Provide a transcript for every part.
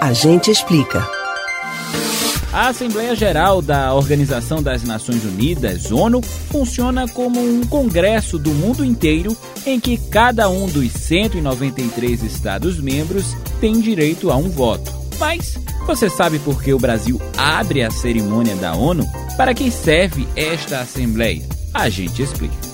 A gente explica. A Assembleia Geral da Organização das Nações Unidas, ONU, funciona como um congresso do mundo inteiro em que cada um dos 193 Estados-membros tem direito a um voto. Mas você sabe por que o Brasil abre a cerimônia da ONU? Para que serve esta Assembleia? A gente explica.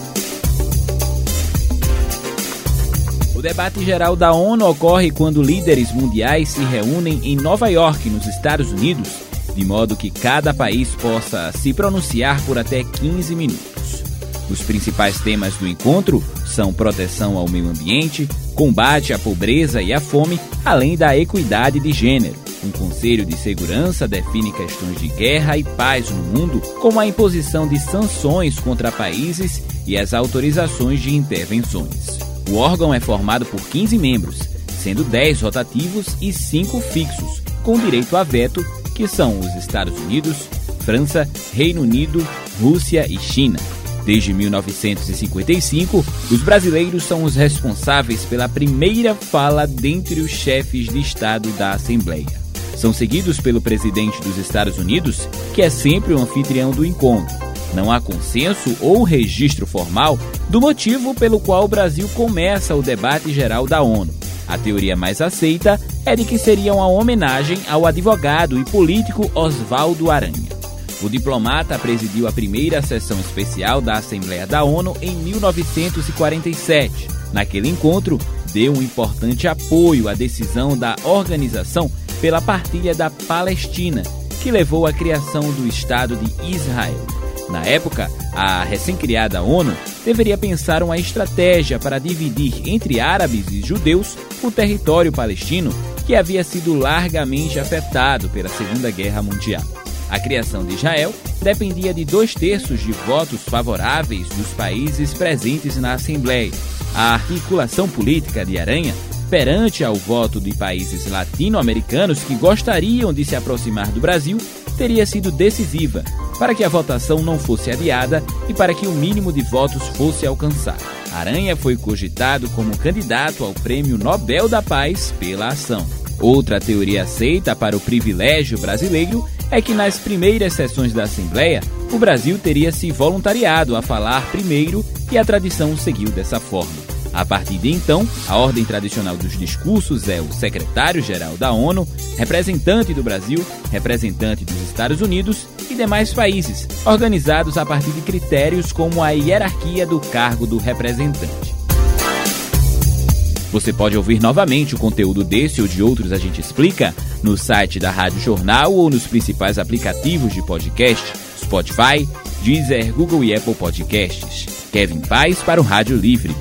O debate geral da ONU ocorre quando líderes mundiais se reúnem em Nova York, nos Estados Unidos, de modo que cada país possa se pronunciar por até 15 minutos. Os principais temas do encontro são proteção ao meio ambiente, combate à pobreza e à fome, além da equidade de gênero. Um Conselho de Segurança define questões de guerra e paz no mundo, como a imposição de sanções contra países e as autorizações de intervenções. O órgão é formado por 15 membros, sendo 10 rotativos e 5 fixos, com direito a veto, que são os Estados Unidos, França, Reino Unido, Rússia e China. Desde 1955, os brasileiros são os responsáveis pela primeira fala dentre os chefes de Estado da Assembleia. São seguidos pelo presidente dos Estados Unidos, que é sempre o anfitrião do encontro. Não há consenso ou registro formal do motivo pelo qual o Brasil começa o debate geral da ONU. A teoria mais aceita é de que seria uma homenagem ao advogado e político Oswaldo Aranha. O diplomata presidiu a primeira sessão especial da Assembleia da ONU em 1947. Naquele encontro, deu um importante apoio à decisão da organização pela partilha da Palestina, que levou à criação do Estado de Israel. Na época, a recém-criada ONU deveria pensar uma estratégia para dividir entre árabes e judeus o território palestino que havia sido largamente afetado pela Segunda Guerra Mundial. A criação de Israel dependia de dois terços de votos favoráveis dos países presentes na Assembleia. A articulação política de Aranha perante ao voto de países latino-americanos que gostariam de se aproximar do Brasil teria sido decisiva para que a votação não fosse adiada e para que o mínimo de votos fosse alcançado. Aranha foi cogitado como candidato ao Prêmio Nobel da Paz pela ação. Outra teoria aceita para o privilégio brasileiro é que nas primeiras sessões da Assembleia, o Brasil teria se voluntariado a falar primeiro e a tradição seguiu dessa forma. A partir de então, a ordem tradicional dos discursos é o secretário-geral da ONU, representante do Brasil, representante dos Estados Unidos e demais países, organizados a partir de critérios como a hierarquia do cargo do representante. Você pode ouvir novamente o conteúdo desse ou de outros A Gente Explica no site da Rádio Jornal ou nos principais aplicativos de podcast, Spotify, Deezer, Google e Apple Podcasts. Kevin Paz para o Rádio Livre.